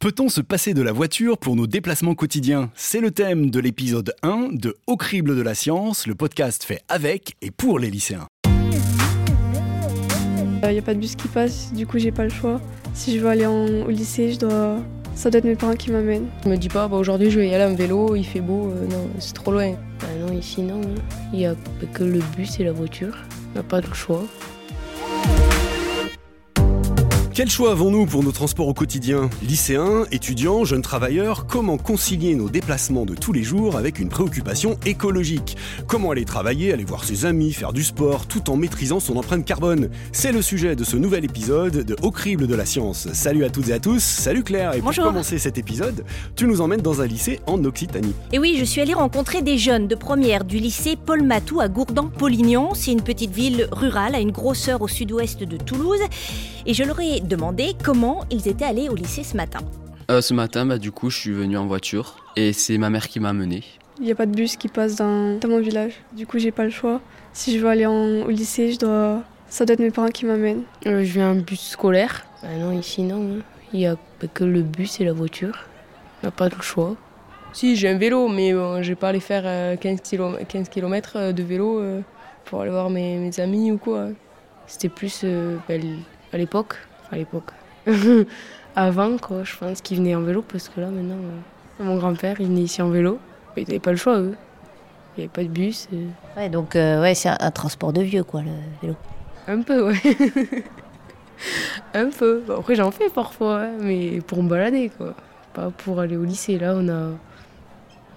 Peut-on se passer de la voiture pour nos déplacements quotidiens? C'est le thème de l'épisode 1 de Au crible de la science, le podcast fait avec et pour les lycéens. Il n'y a pas de bus qui passe, du coup j'ai pas le choix. Si je veux aller au lycée, je dois... ça doit être mes parents qui m'amènent. Je me dis pas, bah, aujourd'hui je vais y aller en vélo, il fait beau, euh, non, c'est trop loin. Bah non, ici non, hein. il n'y a que le bus et la voiture, on n'a pas le choix. Quel choix avons-nous pour nos transports au quotidien Lycéens, étudiants, jeunes travailleurs, comment concilier nos déplacements de tous les jours avec une préoccupation écologique Comment aller travailler, aller voir ses amis, faire du sport, tout en maîtrisant son empreinte carbone C'est le sujet de ce nouvel épisode de Au crible de la science. Salut à toutes et à tous, salut Claire, et pour commencer cet épisode, tu nous emmènes dans un lycée en Occitanie. Et oui, je suis allée rencontrer des jeunes de première du lycée Paul Matou à Gourdan-Polignon. C'est une petite ville rurale à une grosseur au sud-ouest de Toulouse. Et je leur ai demandé comment ils étaient allés au lycée ce matin. Euh, ce matin, bah, du coup, je suis venu en voiture et c'est ma mère qui m'a amené. Il n'y a pas de bus qui passe dans, mon village. Du coup, j'ai pas le choix. Si je veux aller au lycée, je dois... ça doit être mes parents qui m'amènent. Euh, je viens en bus scolaire. Bah non, ici, non. Hein. Il n'y a que le bus et la voiture. On n'a pas le choix. Si, j'ai un vélo, mais bon, je vais pas aller faire 15 km, 15 km de vélo euh, pour aller voir mes, mes amis ou quoi. C'était plus euh, à l'époque, à l'époque, avant quoi, je pense qu'ils venaient en vélo parce que là maintenant, euh, mon grand-père il venait ici en vélo, il n'avait pas le choix eux, il n'y avait pas de bus. Euh. Ouais donc euh, ouais c'est un, transport de vieux quoi le vélo. Un peu ouais. un peu. après j'en fais parfois, hein, mais pour me balader quoi, pas pour aller au lycée. Là on a,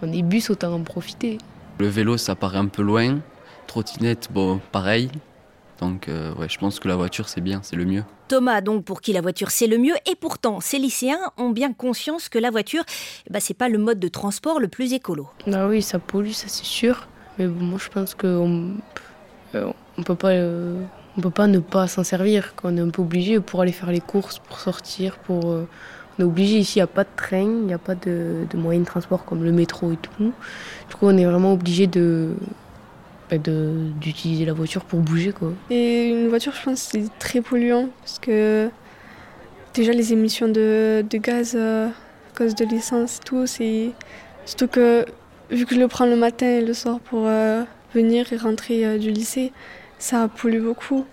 on est bus autant en profiter. Le vélo ça paraît un peu loin, trottinette bon pareil. Donc euh, ouais, je pense que la voiture c'est bien, c'est le mieux. Thomas, donc pour qui la voiture c'est le mieux, et pourtant ces lycéens ont bien conscience que la voiture, bah, c'est pas le mode de transport le plus écolo. Ah oui, ça pollue, ça c'est sûr. Mais moi je pense qu'on euh, on peut pas, euh, on peut pas ne pas s'en servir. Qu'on est un peu obligé pour aller faire les courses, pour sortir, pour on est obligé ici, il n'y a pas de train, il n'y a pas de, de moyens de transport comme le métro et tout. Du coup, on est vraiment obligé de, d'utiliser la voiture pour bouger. Quoi. Et une voiture, je pense, c'est très polluant parce que déjà les émissions de, de gaz euh, à cause de l'essence, tout, c'est surtout que vu que je le prends le matin et le soir pour euh, venir et rentrer euh, du lycée, ça pollue beaucoup.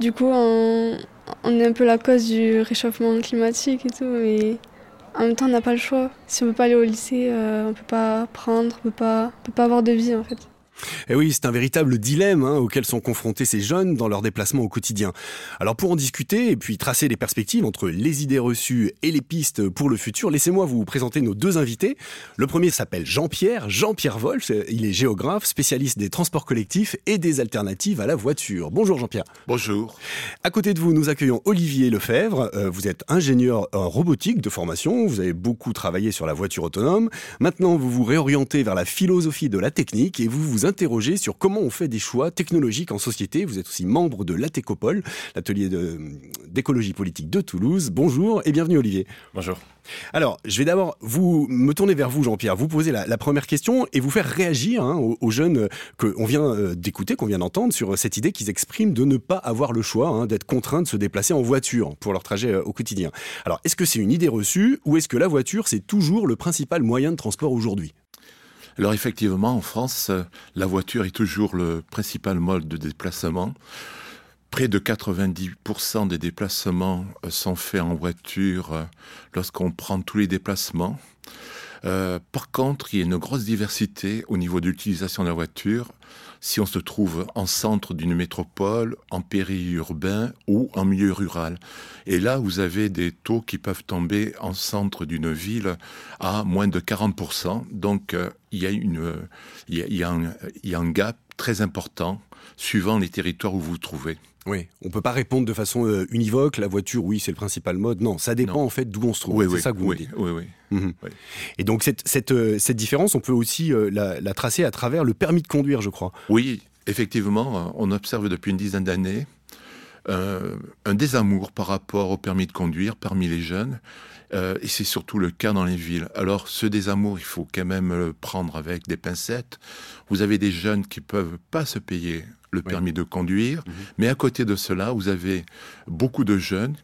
Du coup, on, est un peu la cause du réchauffement climatique et tout, mais en même temps, on n'a pas le choix. Si on ne peut pas aller au lycée, on ne peut pas prendre, on ne peut pas avoir de vie en fait. Et eh oui, c'est un véritable dilemme hein, auquel sont confrontés ces jeunes dans leurs déplacements au quotidien. Alors pour en discuter et puis tracer les perspectives entre les idées reçues et les pistes pour le futur, laissez-moi vous présenter nos deux invités. Le premier s'appelle Jean-Pierre, Jean-Pierre Wolf, il est géographe, spécialiste des transports collectifs et des alternatives à la voiture. Bonjour Jean-Pierre. Bonjour. À côté de vous, nous accueillons Olivier Lefebvre. Euh, vous êtes ingénieur en robotique de formation, vous avez beaucoup travaillé sur la voiture autonome. Maintenant, vous vous réorientez vers la philosophie de la technique et vous vous interroger sur comment on fait des choix technologiques en société. Vous êtes aussi membre de l'ATECOPOL, l'atelier d'écologie politique de Toulouse. Bonjour et bienvenue Olivier. Bonjour. Alors, je vais d'abord vous me tourner vers vous, Jean-Pierre, vous poser la, première question et vous faire réagir hein, aux, jeunes qu'on vient euh, d'écouter, qu'on vient d'entendre sur cette idée qu'ils expriment de ne pas avoir le choix, hein, d'être contraints de se déplacer en voiture pour leur trajet euh, au quotidien. Alors, est-ce que c'est une idée reçue ou est-ce que la voiture, c'est toujours le principal moyen de transport aujourd'hui? Alors effectivement, en France, la voiture est toujours le principal mode de déplacement. Près de 90% des déplacements euh, sont faits en voiture euh, lorsqu'on prend tous les déplacements. Euh, par contre, il y a une grosse diversité au niveau de l'utilisation de la voiture si on se trouve en centre d'une métropole, en périurbain ou en milieu rural. Et là, vous avez des taux qui peuvent tomber en centre d'une ville à moins de 40%. Donc, euh, il, y y y a un gap très important suivant les territoires où vous vous trouvez. Oui, on peut pas répondre de façon euh, univoque. La voiture, oui, c'est le principal mode. Non, ça dépend en fait d'où on se trouve. c'est ça que vous oui, dites. Oui, oui. Mhm. Et donc cette, cette, euh, cette, différence, on peut aussi euh, la, la, tracer à travers le permis de conduire, je crois. Oui, effectivement, on observe depuis une dizaine d'années un désamour par rapport au permis de conduire parmi les jeunes. et c'est surtout le cas dans les villes. Alors ce désamour, il faut quand même le prendre avec des pincettes. Vous avez des jeunes qui peuvent pas se payer le permis de conduire. Mhm. Mais à côté de cela, vous avez beaucoup de jeunes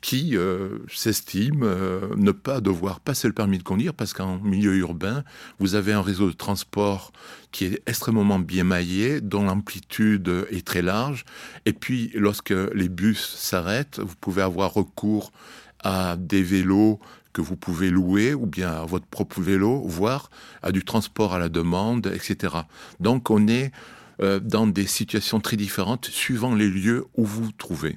qui euh, s'estiment euh, ne pas devoir passer le permis de conduire parce qu'en milieu urbain, vous avez un réseau de transport qui est extrêmement bien maillé, dont l'amplitude est très large. Et puis, lorsque les bus s'arrêtent, vous pouvez avoir recours à des vélos que vous pouvez louer ou bien à votre propre vélo, voire à du transport à la demande, etc. Donc on est euh, dans des situations très différentes suivant les lieux où vous vous trouvez.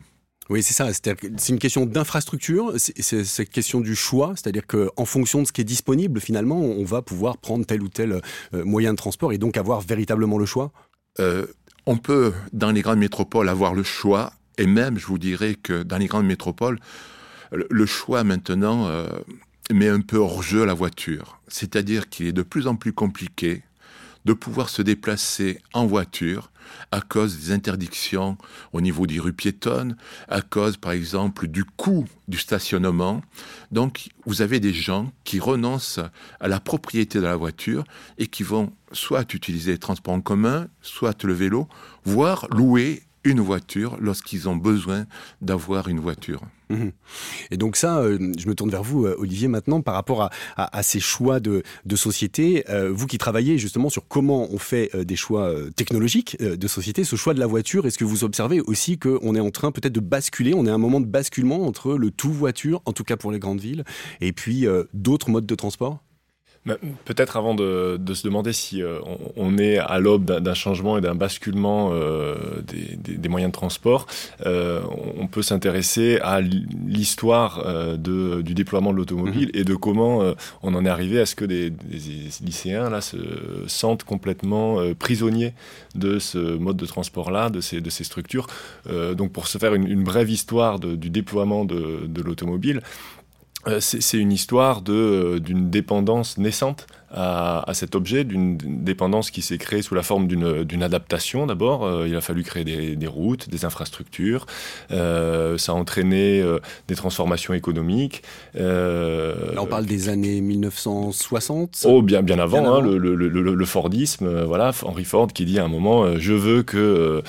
Oui, c'est ça. C'est une question d'infrastructure, c'est cette question du choix, c'est-à-dire qu'en fonction de ce qui est disponible, finalement, on va pouvoir prendre tel ou tel euh, moyen de transport et donc avoir véritablement le choix euh, On peut, dans les grandes métropoles, avoir le choix, et même, je vous dirais que dans les grandes métropoles, le choix maintenant euh, met un peu hors jeu la voiture. C'est-à-dire qu'il est de plus en plus compliqué de pouvoir se déplacer en voiture à cause des interdictions au niveau des rues piétonnes, à cause par exemple du coût du stationnement. Donc vous avez des gens qui renoncent à la propriété de la voiture et qui vont soit utiliser les transports en commun, soit le vélo, voire louer une voiture lorsqu'ils ont besoin d'avoir une voiture. Mhm. Et donc ça, euh, je me tourne vers vous, euh, Olivier, maintenant, par rapport à, ces choix de, société. Euh, vous qui travaillez justement sur comment on fait des choix technologiques de société, ce choix de la voiture, est-ce que vous observez aussi qu'on est en train peut-être de basculer, on est à un moment de basculement entre le tout voiture, en tout cas pour les grandes villes, et puis d'autres modes de transport? Peut-être avant de, se demander si euh, on, est à l'aube d'un changement et d'un basculement euh, des, moyens de transport, euh, on peut s'intéresser à l'histoire du déploiement de l'automobile mhm. et de comment on en est arrivé à ce que des, lycéens là se sentent complètement prisonniers de ce mode de transport-là, de ces, de ces structures. donc pour se faire une, brève histoire du déploiement de, de l'automobile, c'est une histoire euh, d'une dépendance naissante à, cet objet, d'une dépendance qui s'est créée sous la forme d'une adaptation d'abord. Euh, il a fallu créer des, routes, des infrastructures. Euh, ça a entraîné euh, des transformations économiques. Là, on parle des années 1960 Oh, bien, bien avant, hein, le, le, le, Fordisme. voilà, Henry Ford qui dit à un moment Je veux que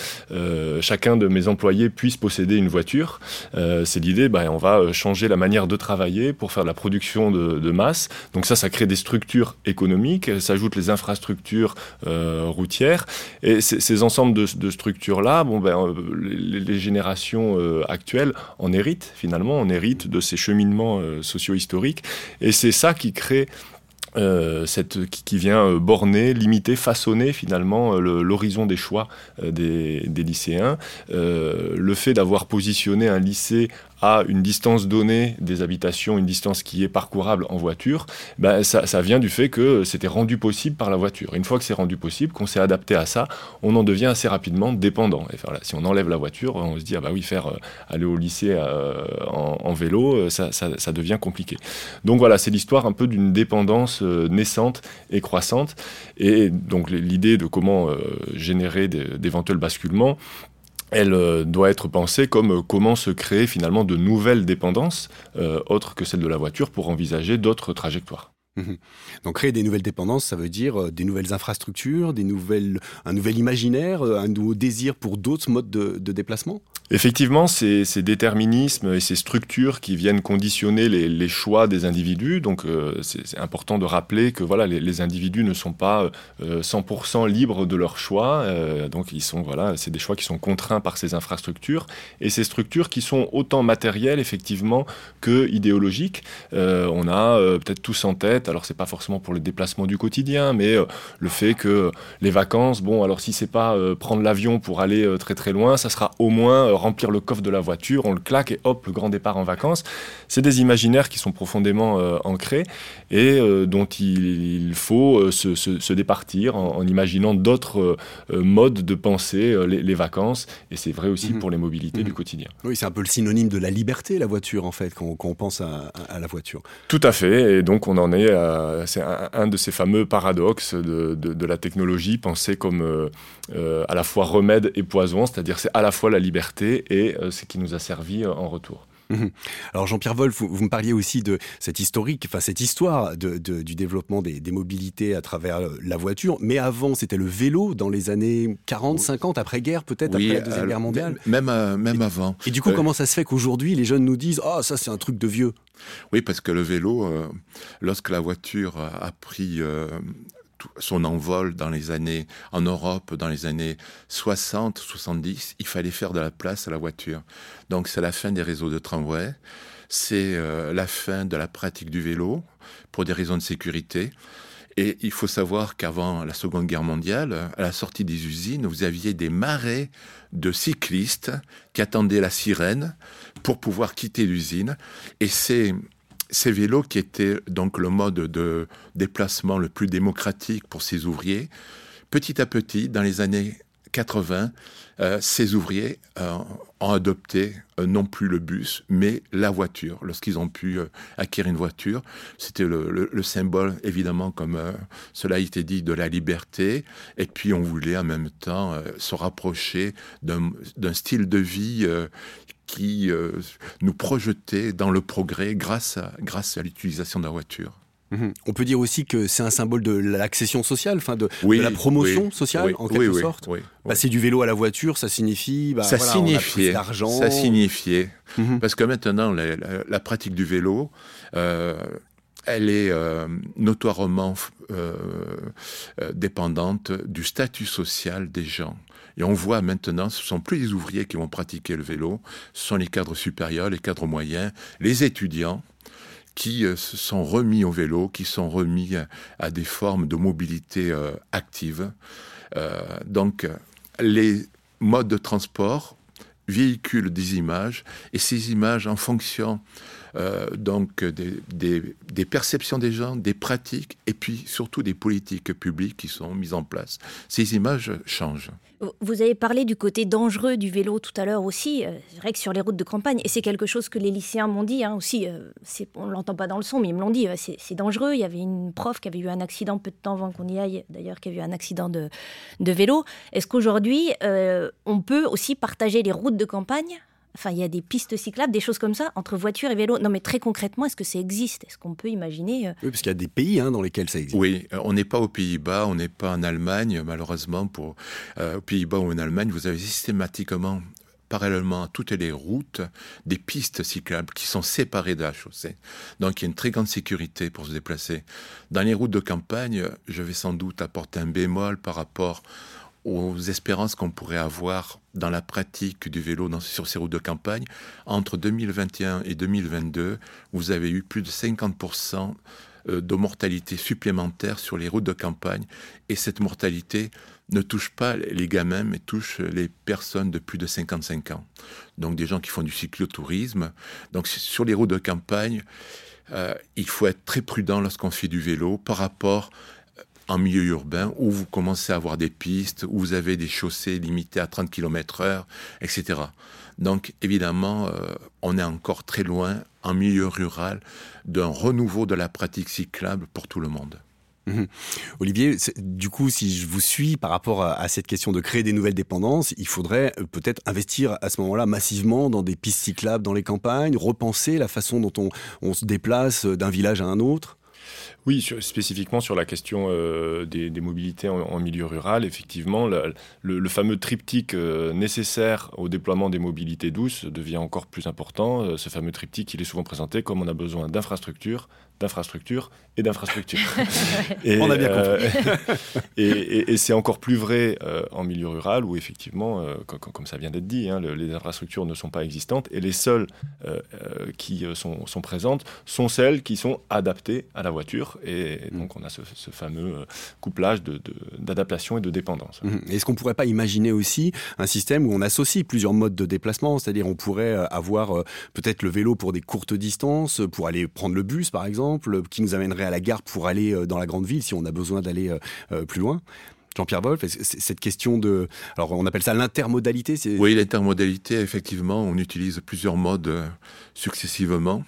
chacun de mes employés puisse posséder une voiture. C'est l'idée, bah, on va changer la manière de travailler pour faire de la production de, de masse. Donc, ça, ça crée des structures économique, s'ajoutent les infrastructures euh, routières, et ces ensembles de, structures-là, bon, ben, euh, les, générations euh, actuelles en héritent finalement, on hérite de ces cheminements socio-historiques, et c'est ça qui crée cette, qui, vient borner, limiter, façonner finalement l'horizon des choix des, des, lycéens. le fait d'avoir positionné un lycée une distance donnée des habitations, une distance qui est parcourable en voiture, ben ça, ça, vient du fait que c'était rendu possible par la voiture. Une fois que c'est rendu possible, qu'on s'est adapté à ça, on en devient assez rapidement dépendant. Si on enlève la voiture, on se dit, ah bah oui, faire euh, aller au lycée euh, en, vélo, euh, ça, ça, ça, devient compliqué. Donc voilà, c'est l'histoire un peu d'une dépendance naissante et croissante. Et donc l'idée de comment générer d'éventuels basculements, elle euh, doit être pensée comme euh, comment se créer finalement de nouvelles dépendances, euh, autres que celles de la voiture, pour envisager d'autres trajectoires. Donc créer des nouvelles dépendances, ça veut dire des nouvelles infrastructures, des nouvelles, un nouvel imaginaire, un nouveau désir pour d'autres modes de déplacement? Effectivement, ces, ces, déterminismes et ces structures qui viennent conditionner les, choix des individus. Donc, euh, c'est important de rappeler que voilà, les, individus ne sont pas euh, 100% libres de leurs choix. Euh, donc, voilà, c'est des choix qui sont contraints par ces infrastructures et ces structures qui sont autant matérielles effectivement que idéologiques. Euh, on a peut-être tous en tête. Alors, c'est pas forcément pour le déplacement du quotidien, mais le fait que les vacances, bon, alors si c'est pas prendre l'avion pour aller très très loin, ça sera au moins remplir le coffre de la voiture, on le claque et hop, le grand départ en vacances. C'est des imaginaires qui sont profondément euh, ancrés et euh, dont il, faut euh, se, départir en, imaginant d'autres modes de penser les, vacances. Et c'est vrai aussi mhm. pour les mobilités du mhm. quotidien. Oui, c'est un peu le synonyme de la liberté, la voiture, en fait, quand, on pense à, la voiture. Tout à fait. Et donc, on en est à. C'est un, de ces fameux paradoxes de, de la technologie, pensée comme à la fois remède et poison, c'est-à-dire c'est à la fois la liberté et euh, ce qui nous a servi euh, en retour. Mhm. Alors Jean-Pierre Wolf, vous, me parliez aussi de cette historique, enfin cette histoire de, du développement des, mobilités à travers la voiture, mais avant c'était le vélo dans les années 40, 50, après-guerre peut-être, après la Deuxième Guerre mondiale? Même, euh, même avant. Et du coup, euh, comment ça se fait qu'aujourd'hui les jeunes nous disent « Ah, oh, ça c'est un truc de vieux » Oui, parce que le vélo, euh, lorsque la voiture a pris son envol dans les années, en Europe, dans les années 60, 70, il fallait faire de la place à la voiture. Donc c'est la fin des réseaux de tramway, c'est euh, la fin de la pratique du vélo pour des raisons de sécurité. Et il faut savoir qu'avant la Seconde Guerre mondiale, à la sortie des usines, vous aviez des marées de cyclistes qui attendaient la sirène pour pouvoir quitter l'usine. Et c'est ces vélos qui étaient donc le mode de déplacement le plus démocratique pour ces ouvriers, petit à petit, dans les années 80, euh, ces ouvriers euh, ont adopté euh, non plus le bus, mais la voiture. Lorsqu'ils ont pu acquérir une voiture, c'était le, symbole, évidemment, comme cela a été dit, de la liberté. Et puis on voulait en même temps se rapprocher d'un style de vie qui euh, nous projetait dans le progrès grâce à, grâce à l'utilisation de la voiture. Mhm. On peut dire aussi que c'est un symbole de l'accession sociale, enfin de, la promotion sociale en quelque sorte. Passer du vélo à la voiture, ça signifie, bah, ça signifiait, ça signifiait, mhm. parce que maintenant la, pratique du vélo, euh, elle est euh, notoirement dépendante du statut social des gens. Et on voit maintenant, ce sont plus les ouvriers qui vont pratiquer le vélo, ce sont les cadres supérieurs, les cadres moyens, les étudiants qui euh, se sont remis au vélo, qui sont remis à, des formes de mobilité euh, active. Euh, donc, les modes de transport véhiculent des images, et ces images, en fonction donc des, perceptions des gens, des pratiques, et puis surtout des politiques publiques qui sont mises en place, ces images changent. Vous avez parlé du côté dangereux du vélo tout à l'heure aussi. Euh, c'est vrai que sur les routes de campagne, et c'est quelque chose que les lycéens m'ont dit hein, aussi, euh, on ne l'entend pas dans le son, mais ils me l'ont dit, euh, c'est dangereux. Il y avait une prof qui avait eu un accident peu de temps avant qu'on y aille, d'ailleurs, qui a eu un accident de, de vélo. Est-ce qu'aujourd'hui, on peut aussi partager les routes de campagne Enfin, il y a des pistes cyclables, des choses comme ça, entre voiture et vélo. Non, mais très concrètement, est-ce que ça existe? Est-ce qu'on peut imaginer euh Oui, parce qu'il y a des pays hein, dans lesquels ça existe. Oui, euh, on n'est pas aux Pays-Bas, on n'est pas en Allemagne, malheureusement. Pour, euh, aux Pays-Bas ou en Allemagne, vous avez systématiquement parallèlement à toutes les routes, des pistes cyclables qui sont séparées de la chaussée. Donc il y a une très grande sécurité pour se déplacer. Dans les routes de campagne, je vais sans doute apporter un bémol par rapport aux espérances qu'on pourrait avoir dans la pratique du vélo sur ces routes de campagne. Entre 2021 et 2022, vous avez eu plus de 50% euh, de mortalité supplémentaire sur les routes de campagne. Et cette mortalité ne touche pas les gamins, mais touche les personnes de plus de 55 ans. Donc des gens qui font du cyclotourisme. Donc sur les routes de campagne, euh, il faut être très prudent lorsqu'on fait du vélo par rapport en milieu urbain où vous commencez à avoir des pistes, où vous avez des chaussées limitées à 30 km heure, etc. Donc évidemment, euh, on est encore très loin en milieu rural d'un renouveau de la pratique cyclable pour tout le monde. Mhm. Olivier, du coup, si je vous suis par rapport à, cette question de créer des nouvelles dépendances, il faudrait euh, peut-être investir à ce moment-là massivement dans des pistes cyclables dans les campagnes, repenser la façon dont on, on se déplace d'un village à un autre? Oui, spécifiquement sur la question euh, des, mobilités en, milieu rural, effectivement, le, fameux triptyque euh, nécessaire au déploiement des mobilités douces devient encore plus important. Euh, ce fameux triptyque, il est souvent présenté comme on a besoin d'infrastructures, d'infrastructures et d'infrastructures. On a bien compris. et, c'est encore plus vrai en milieu rural où effectivement, comme, ça vient d'être dit, hein, les infrastructures ne sont pas existantes et les seules qui sont, sont présentes sont celles qui sont adaptées à la voiture et mm. donc, on a ce, fameux euh, couplage d'adaptation et de dépendance. Mm-hmm. Est-ce qu'on ne pourrait pas imaginer aussi un système où on associe plusieurs modes de déplacement? C'est-à-dire, on pourrait euh, avoir euh, peut-être le vélo pour des courtes distances, pour aller prendre le bus, par exemple, qui nous amènerait à la gare pour aller dans la grande ville si on a besoin d'aller plus loin Jean-Pierre Wolf, cette question de... Alors on appelle ça l'intermodalité Oui, l'intermodalité, effectivement, on utilise plusieurs modes successivement.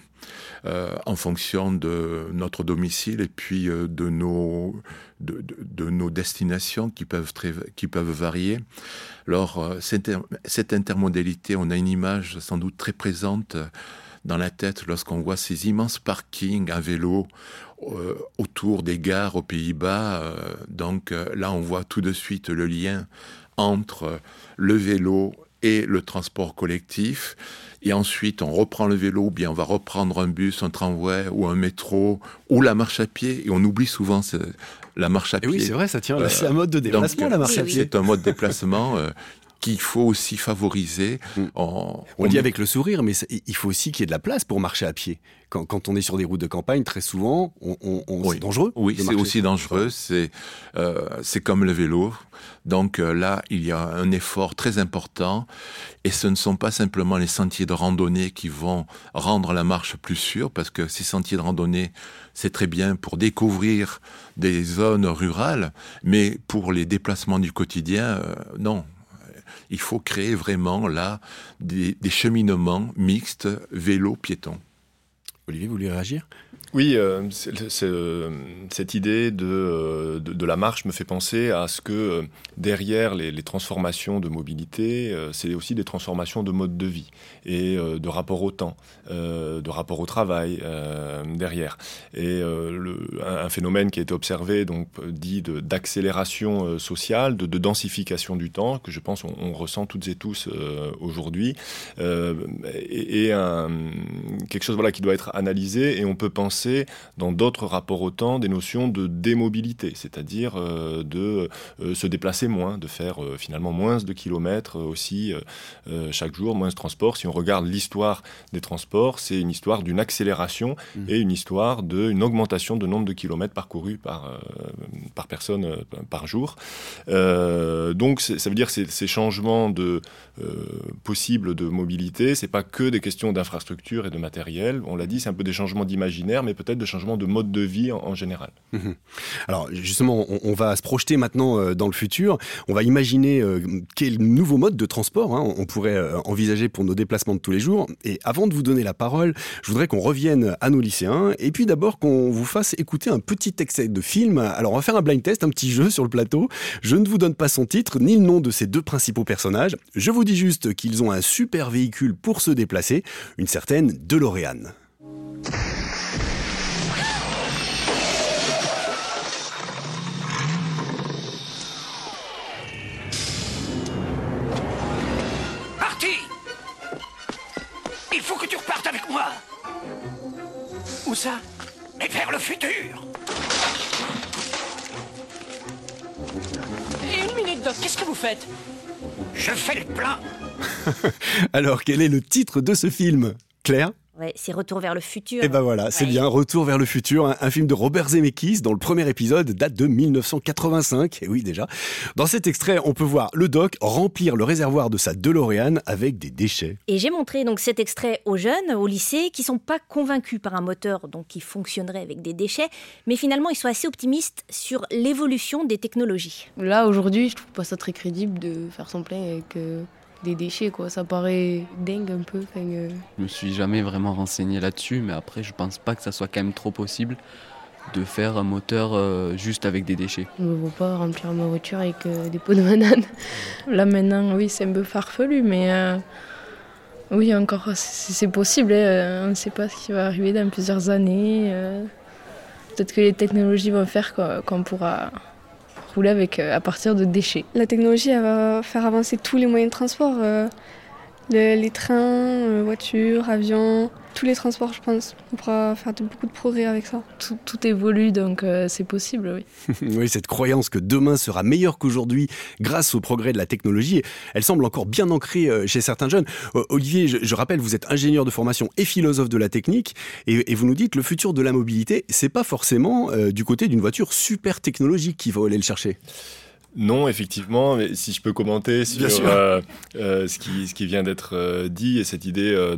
Euh, en fonction de notre domicile et puis euh, de, nos, de, nos destinations qui peuvent, qui peuvent varier. Alors, euh, cette, cette, intermodalité, on a une image sans doute très présente dans la tête lorsqu'on voit ces immenses parkings à vélo autour des gares aux Pays-Bas. Donc là, on voit tout de suite le lien entre le vélo et le transport collectif. Et ensuite, on reprend le vélo, ou bien on va reprendre un bus, un tramway ou un métro ou la marche à pied. Et on oublie souvent la marche à pied. oui, c'est vrai, ça tient. c'est un mode de déplacement, la marche à pied. C'est un mode de déplacement qu'il faut aussi favoriser. Mm. On, dit avec le sourire, mais il faut aussi qu'il y ait de la place pour marcher à pied. Quand, on est sur des routes de campagne, très souvent, on, c'est dangereux. Oui, c'est aussi dangereux. C'est euh, c'est comme le vélo. Donc euh, là, il y a un effort très important. Et ce ne sont pas simplement les sentiers de randonnée qui vont rendre la marche plus sûre, parce que ces sentiers de randonnée, c'est très bien pour découvrir des zones rurales, mais pour les déplacements du quotidien, euh, non il faut créer vraiment là des, cheminements mixtes vélo-piéton. Olivier, vous voulez réagir? Oui, euh, euh, cette idée euh, de, de, la marche me fait penser à ce que derrière les, transformations de mobilité, c'est aussi des transformations de mode de vie et de rapport au temps, de rapport au travail derrière. Et un, phénomène qui a été observé, donc dit d'accélération sociale, de, densification du temps, que je pense on, ressent toutes et tous aujourd'hui, et, quelque chose voilà, qui doit être analysé et on peut penser dans d'autres rapports au temps des notions de démobilité, c'est-à-dire euh, de euh, se déplacer moins, de faire euh, finalement moins de kilomètres aussi chaque jour, moins de transport. Si on regarde l'histoire des transports, c'est une histoire d'une accélération mmh. et une histoire d'une augmentation de nombre de kilomètres parcourus par, par personne par jour. donc ça veut dire que ces changements de, possibles de mobilité, c'est pas que des questions d'infrastructure et de matériel. On l'a dit, c'est un peu des changements d'imaginaire, mais peut-être de changement de mode de vie en, général. Mhm. Alors justement, on, va se projeter maintenant euh, dans le futur. On va imaginer euh, quel nouveau mode de transport hein, on pourrait euh, envisager pour nos déplacements de tous les jours. Et avant de vous donner la parole, je voudrais qu'on revienne à nos lycéens et puis d'abord qu'on vous fasse écouter un petit extrait de film. Alors on va faire un blind test, un petit jeu sur le plateau. Je ne vous donne pas son titre ni le nom de ces deux principaux personnages. Je vous dis juste qu'ils ont un super véhicule pour se déplacer, une certaine DeLorean. Où ça Mais vers le futur. Une minute, Doc, qu'est-ce que vous faites Je fais le plein. Alors, quel est le titre de ce film? Claire? Ouais, c'est Retour vers le futur. Et eh ben voilà, c'est bien, Retour vers le futur, un, film de Robert Zemeckis dont le premier épisode date de 1985. Et oui, déjà. Dans cet extrait, on peut voir le doc remplir le réservoir de sa DeLorean avec des déchets. Et j'ai montré donc cet extrait aux jeunes au lycée qui sont pas convaincus par un moteur donc qui fonctionnerait avec des déchets, mais finalement ils sont assez optimistes sur l'évolution des technologies. Là aujourd'hui, je trouve pas ça très crédible de faire son plein avec euh, des déchets, quoi. Ça paraît dingue un peu. Euh. Je me suis jamais vraiment renseigné là-dessus, mais après, je pense pas que ça soit quand même trop possible de faire un moteur euh, juste avec des déchets. Je ne veux pas remplir ma voiture avec euh, des pots de banane. Là maintenant, oui, c'est un peu farfelu, mais oui, encore, c'est possible. Hein. On ne sait pas ce qui va arriver dans plusieurs années. Peut-être que les technologies vont faire qu'on pourra avec, euh, à partir de déchets. La technologie va faire avancer tous les moyens de transport, euh, les trains, euh, voitures, avions, tous les transports, je pense. On pourra faire beaucoup de progrès avec ça. Tout, évolue, donc euh, c'est possible, oui. oui, cette croyance que demain sera meilleur qu'aujourd'hui grâce au progrès de la technologie, elle semble encore bien ancrée euh, chez certains jeunes. Euh, Olivier, je, rappelle, vous êtes ingénieur de formation et philosophe de la technique, et, vous nous dites le futur de la mobilité, c'est pas forcément du côté d'une voiture super technologique qui va aller le chercher. Non, effectivement, mais si je peux commenter sur euh, euh, ce, qui, ce qui vient d'être euh, dit et cette idée de,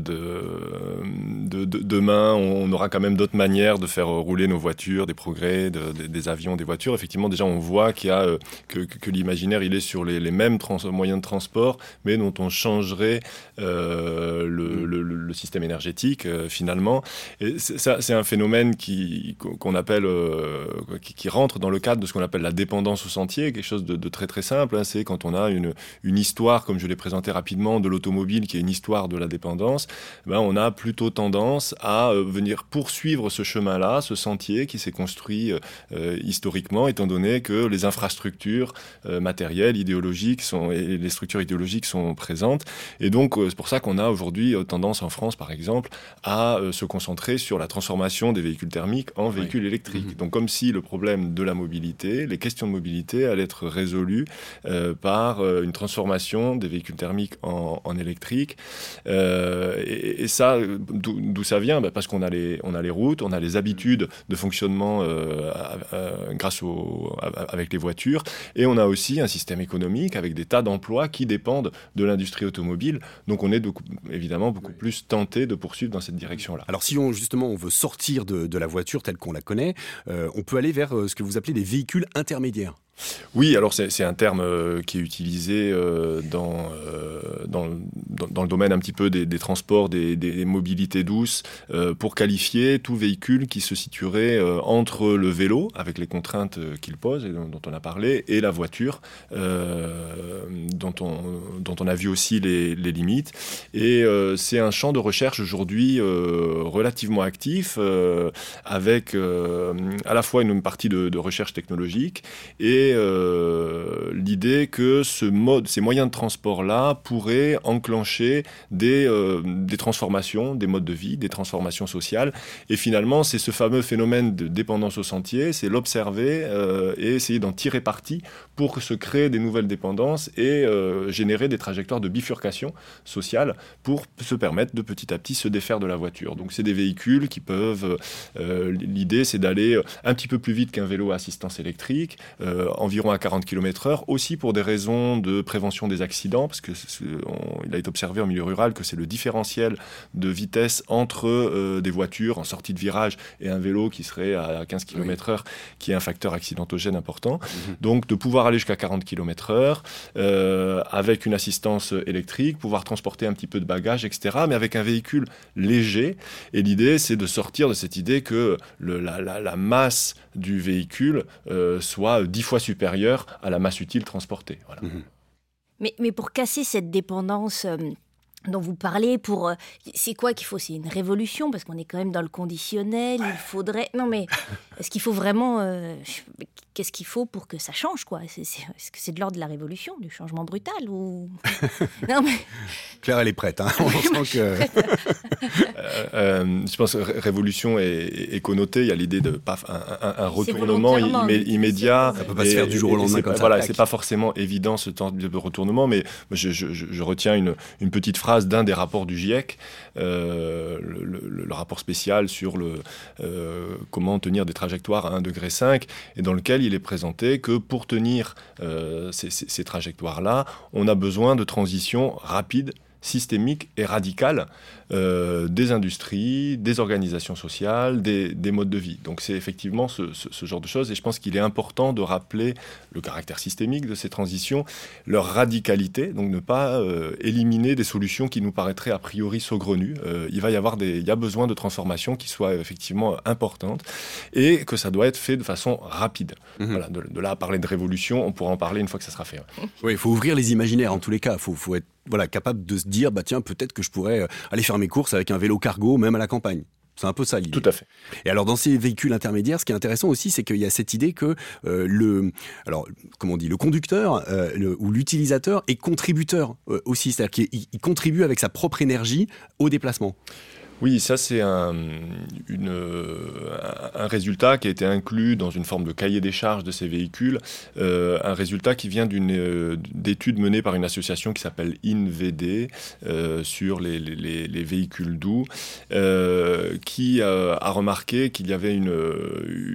de, demain, on aura quand même d'autres manières de faire rouler nos voitures, des progrès, des avions, des voitures. Effectivement, déjà, on voit qu'il y a que, que, l'imaginaire, il est sur les, les mêmes moyens de transport, mais dont on changerait le, le, le, système énergétique finalement. Et ça, c'est un phénomène qui qu'on appelle qui, qui, rentre dans le cadre de ce qu'on appelle la dépendance au sentier, quelque chose de, très très simple. Hein. c'est quand on a une, une histoire, comme je l'ai présenté rapidement, de l'automobile qui est une histoire de la dépendance, ben on a plutôt tendance à venir poursuivre ce chemin-là, ce sentier qui s'est construit historiquement, étant donné que les infrastructures matérielles, idéologiques sont, et les structures idéologiques sont présentes. Et donc, c'est pour ça qu'on a aujourd'hui tendance en France, par exemple, à se concentrer sur la transformation des véhicules thermiques en véhicules électriques. Mhm. Donc comme si le problème de la mobilité, les questions de mobilité allaient être résolues euh, par euh, une transformation des véhicules thermiques en, en électrique. Euh, et, et, ça, d'où ça vient? Bah Parce qu'on a, les, on a les routes, on a les habitudes de fonctionnement grâce au, avec les voitures, et on a aussi un système économique avec des tas d'emplois qui dépendent de l'industrie automobile. Donc on est évidemment beaucoup plus tenté de poursuivre dans cette direction-là. Alors si on justement on veut sortir de, la voiture telle qu'on la connaît, euh, on peut aller vers ce que vous appelez des véhicules intermédiaires. Oui, alors c'est un terme euh, qui est utilisé euh, dans, euh, dans, dans, le domaine un petit peu des, transports, des, des, mobilités douces, pour qualifier tout véhicule qui se situerait entre le vélo, avec les contraintes qu'il pose et dont, on a parlé, et la voiture, dont, on, dont on a vu aussi les, les limites. Et c'est un champ de recherche aujourd'hui relativement actif, avec à la fois une partie de, de recherche technologique et euh, l'idée que ce mode, ces moyens de transport-là pourraient enclencher des, euh, des transformations, des modes de vie, des transformations sociales. Et finalement, c'est ce fameux phénomène de dépendance au sentier, c'est l'observer euh, et essayer d'en tirer parti pour se créer des nouvelles dépendances et générer des trajectoires de bifurcation sociale pour se permettre de petit à petit se défaire de la voiture. Donc c'est des véhicules qui peuvent... L'idée, c'est d'aller un petit peu plus vite qu'un vélo à assistance électrique, environ à 40 km/h, aussi pour des raisons de prévention des accidents, parce que il a été observé en milieu rural que c'est le différentiel de vitesse entre euh, des voitures en sortie de virage et un vélo qui serait à 15 km/h, qui est un facteur accidentogène important. Mhm. Donc de pouvoir aller jusqu'à 40 km/h euh, avec une assistance électrique, pouvoir transporter un petit peu de bagages, etc., mais avec un véhicule léger. Et l'idée, c'est de sortir de cette idée que le, la, la, masse du véhicule euh, soit dix fois supérieure à la masse utile transportée. Mhm. Mais, mais, pour casser cette dépendance euh, dont vous parlez, pour euh, c'est quoi qu'il faut? C'est une révolution parce qu'on est quand même dans le conditionnel. Il faudrait non mais est-ce qu'il faut vraiment qu'est-ce qu'il faut pour que ça change quoi? Est-ce que c'est de l'ordre de la révolution, du changement brutal ou non, mais... Claire, elle est prête. Hein On sent que... Euh, euh, je pense que révolution est, connotée. Il y a l'idée de paf, un, retournement immédiat. Ça peut pas se faire du jour au lendemain. Comme voilà, c'est pas forcément évident ce temps de retournement, mais je, je, je retiens une, une, petite phrase d'un des rapports du GIEC, euh, le, le, rapport spécial sur le comment tenir des trajectoires à 1,5 degré et dans lequel il il est présenté que pour tenir euh, ces, trajectoires-là, on a besoin de transitions rapides systémiques et radicales euh, des industries, des organisations sociales, des, modes de vie. Donc c'est effectivement ce, genre de choses et je pense qu'il est important de rappeler le caractère systémique de ces transitions, leur radicalité, donc ne pas euh, éliminer des solutions qui nous paraîtraient a priori saugrenues. Euh, il va y avoir des, il y a besoin de transformations qui soient effectivement importantes et que ça doit être fait de façon rapide. Mhm. Voilà, de, là à parler de révolution, on pourra en parler une fois que ça sera fait. Oui, il faut ouvrir les imaginaires en tous les cas. Il faut, faut être voilà, capable de se dire, bah tiens, peut-être que je pourrais aller faire mes courses avec un vélo cargo, même à la campagne. C'est un peu ça l'idée. Tout à fait. Et alors dans ces véhicules intermédiaires, ce qui est intéressant aussi, c'est qu'il y a cette idée que euh, le, alors comment on dit, le conducteur euh, ou l'utilisateur est contributeur euh, aussi, c'est-à-dire qu'il contribue avec sa propre énergie au déplacement. Oui, ça c'est un, un, résultat qui a été inclus dans une forme de cahier des charges de ces véhicules, euh, un résultat qui vient d'une euh, d'études menées par une association qui s'appelle InVD euh, sur les, les, les, véhicules doux, qui a remarqué qu'il y avait une,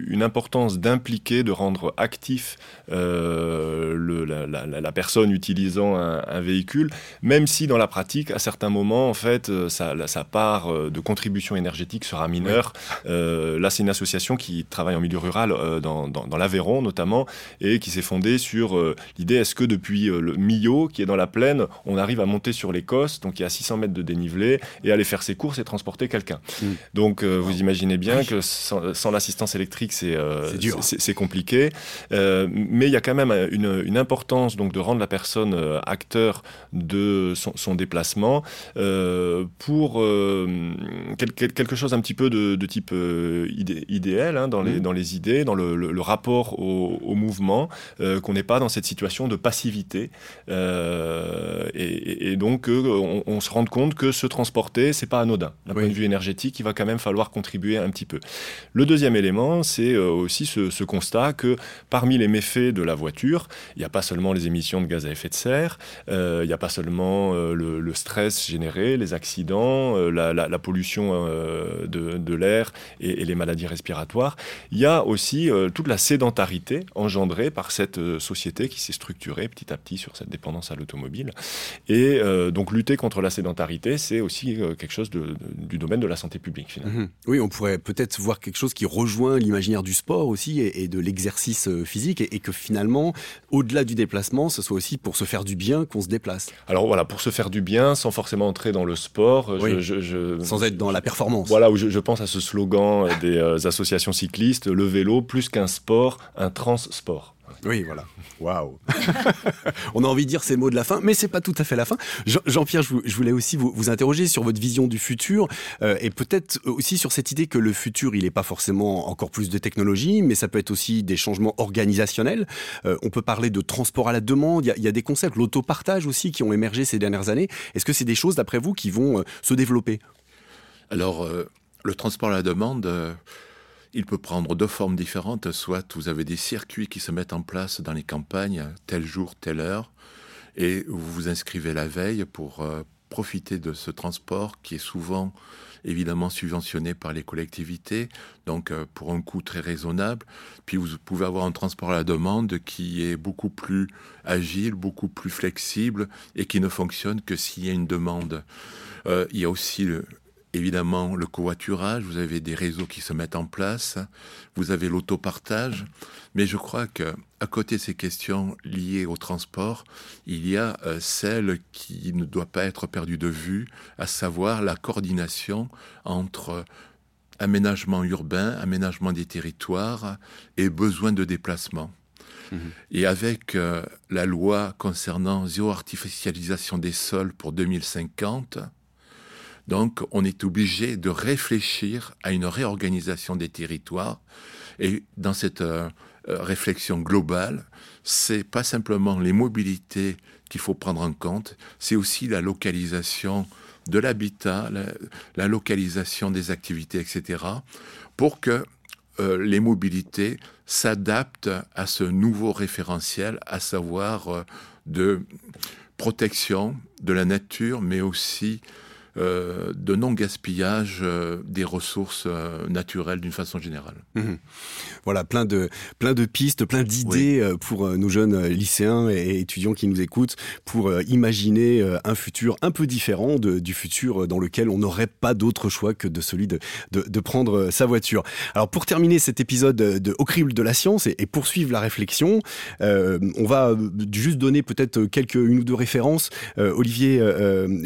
une importance d'impliquer, de rendre actif la, personne utilisant un, un, véhicule, même si dans la pratique, à certains moments, en fait, ça, ça part de contribution énergétique sera mineure. Euh, là, c'est une association qui travaille en milieu rural, euh, dans, dans, l'Aveyron notamment, et qui s'est fondée sur euh, l'idée est-ce que depuis le Millau, qui est dans la plaine, on arrive à monter sur l'Écosse, donc il y a 600 mètres de dénivelé, et aller faire ses courses et transporter quelqu'un. Mm. Donc, vous imaginez bien que sans, l'assistance électrique, c'est c'est compliqué. mais il y a quand même une, une, importance donc de rendre la personne acteur de son, son déplacement pour quelque chose un petit peu de, de type idéal hein, dans, les, mmh. dans les idées, dans le, le, rapport au, au mouvement, qu'on n'est pas dans cette situation de passivité. Et, et, donc, on, on, se rend compte que se transporter, c'est pas anodin. D'un point de vue énergétique, il va quand même falloir contribuer un petit peu. Le deuxième élément, c'est euh, aussi ce, constat que parmi les méfaits de la voiture, il n'y a pas seulement les émissions de gaz à effet de serre, euh, il n'y a pas seulement euh, le, stress généré, les accidents, la, pollution de, l'air et, et, les maladies respiratoires. Il y a aussi toute la sédentarité engendrée par cette société qui s'est structurée petit à petit sur cette dépendance à l'automobile. Et donc lutter contre la sédentarité, c'est aussi quelque chose du domaine de la santé publique finalement. Mhm. Oui, on pourrait peut-être voir quelque chose qui rejoint l'imaginaire du sport aussi et, de l'exercice euh, physique et, que finalement, au-delà du déplacement, ce soit aussi pour se faire du bien qu'on se déplace. Alors voilà, pour se faire du bien, sans forcément entrer dans le sport, je, sans être dans la performance. Voilà, où je, pense à ce slogan des euh, associations cyclistes, le vélo plus qu'un sport, un trans-sport. Oui, voilà. Waouh On a envie de dire ces mots de la fin, mais c'est pas tout à fait la fin. Jean-Pierre, je voulais aussi vous, interroger sur votre vision du futur euh, et peut-être aussi sur cette idée que le futur, il n'est pas forcément encore plus de technologie, mais ça peut être aussi des changements organisationnels. Euh, on peut parler de transport à la demande. Il y, a, des concepts, l'autopartage aussi, qui ont émergé ces dernières années. Est-ce que c'est des choses, d'après vous, qui vont euh, se développer? Alors, le transport à la demande il peut prendre deux formes différentes. Soit vous avez des circuits qui se mettent en place dans les campagnes, tel jour, telle heure, et vous vous inscrivez la veille pour euh, profiter de ce transport qui est souvent évidemment subventionné par les collectivités, donc euh, pour un coût très raisonnable. Puis vous pouvez avoir un transport à la demande qui est beaucoup plus agile, beaucoup plus flexible et qui ne fonctionne que s'il y a une demande. Euh, il y a aussi le, évidemment le covoiturage, vous avez des réseaux qui se mettent en place, vous avez l'autopartage, mais je crois que à côté de ces questions liées au transport, il y a euh, celle qui ne doit pas être perdue de vue, à savoir la coordination entre aménagement urbain, aménagement des territoires et besoin de déplacement. Mmh. Et avec euh, la loi concernant zéro artificialisation des sols pour 2050, donc, on est obligé de réfléchir à une réorganisation des territoires. Et dans cette euh, euh, réflexion globale, c'est pas simplement les mobilités qu'il faut prendre en compte, c'est aussi la localisation de l'habitat, la, localisation des activités, etc., pour que euh, les mobilités s'adaptent à ce nouveau référentiel, à savoir de protection de la nature, mais aussi euh, de non-gaspillage euh, des ressources euh, naturelles d'une façon générale. Mhm. Voilà, plein de, plein de pistes, plein d'idées pour nos jeunes lycéens et étudiants qui nous écoutent pour imaginer un futur un peu différent du futur dans lequel on n'aurait pas d'autre choix que de celui de, de, prendre sa voiture. Alors pour terminer cet épisode de Au crible de la science et, poursuivre la réflexion, on va juste donner peut-être quelques une ou deux références. Olivier,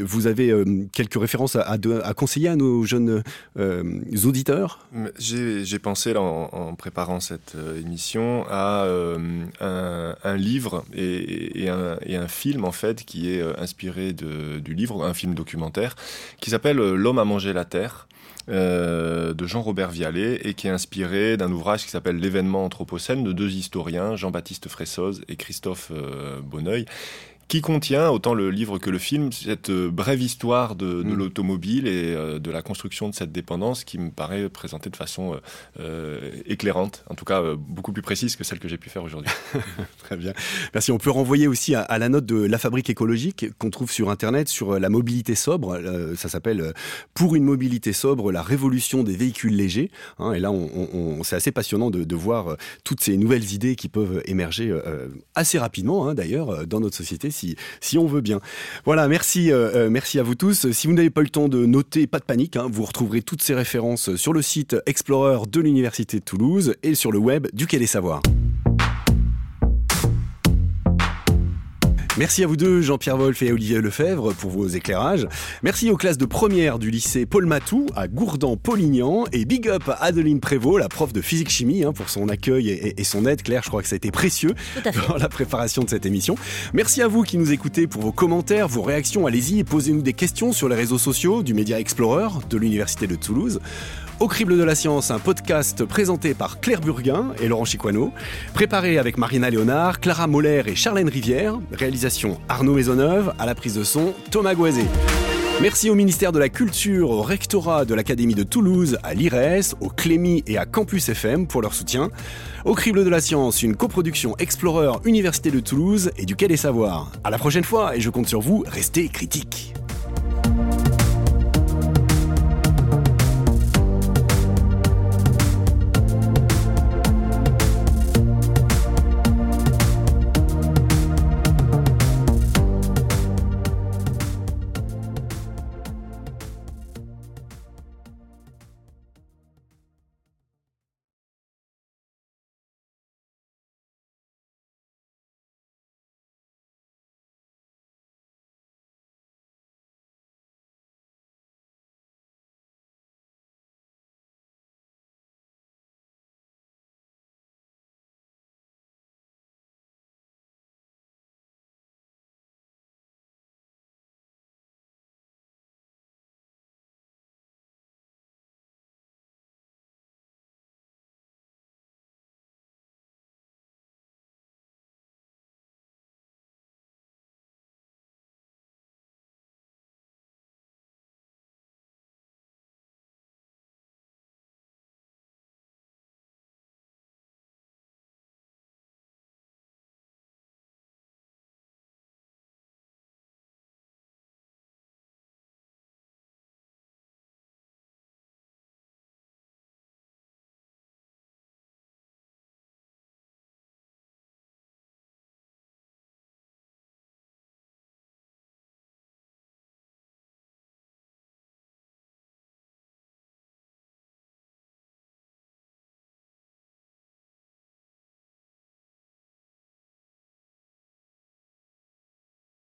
vous avez quelques référence à, conseiller à nos jeunes euh, auditeurs? J'ai pensé en, préparant cette euh, émission à euh, un, livre et, un, film en fait qui est inspiré du livre, un film documentaire qui s'appelle L'homme a mangé la terre. de Jean-Robert Vialet et qui est inspiré d'un ouvrage qui s'appelle L'événement anthropocène de deux historiens, Jean-Baptiste Fressoz et Christophe Bonneuil, qui contient, autant le livre que le film, cette euh, brève histoire de, mm. l'automobile et euh, de la construction de cette dépendance qui me paraît présentée de façon euh, éclairante, en tout cas beaucoup plus précise que celle que j'ai pu faire aujourd'hui. Très bien. Merci. On peut renvoyer aussi à, la note de La Fabrique écologique qu'on trouve sur Internet sur la mobilité sobre. ça s'appelle Pour une mobilité sobre, la révolution des véhicules légers. Hein. et là, on, c'est assez passionnant de, voir toutes ces nouvelles idées qui peuvent émerger assez rapidement, hein, d'ailleurs, dans notre société si, on veut bien. Voilà, merci, euh, euh, merci à vous tous. Si vous n'avez pas eu le temps de noter, pas de panique, hein, vous retrouverez toutes ces références sur le site Explorer de l'Université de Toulouse et sur le web du Quai des Savoirs. Merci à vous deux, Jean-Pierre Wolf et Olivier Lefebvre, pour vos éclairages. Merci aux classes de première du lycée Paul Matou à Gourdan-Polignan. Et big up à Adeline Prévost, la prof de physique-chimie, hein, pour son accueil et, et, son aide. Claire, je crois que ça a été précieux dans la préparation de cette émission. Merci à vous qui nous écoutez pour vos commentaires, vos réactions. Allez-y et posez-nous des questions sur les réseaux sociaux du Média Explorer de l'Université de Toulouse. Au crible de la science, un podcast présenté par Claire Burguin et Laurent Chiquano, préparé avec Marina Léonard, Clara Moller et Charlène Rivière, réalisation Arnaud Maisonneuve, à la prise de son Thomas Goisé. Merci au ministère de la Culture, au rectorat de l'Académie de Toulouse, à l'IRES, au Clémy et à Campus FM pour leur soutien. Au crible de la science, une coproduction Explorer Université de Toulouse et du Quai des Savoirs. À la prochaine fois et je compte sur vous, restez critiques.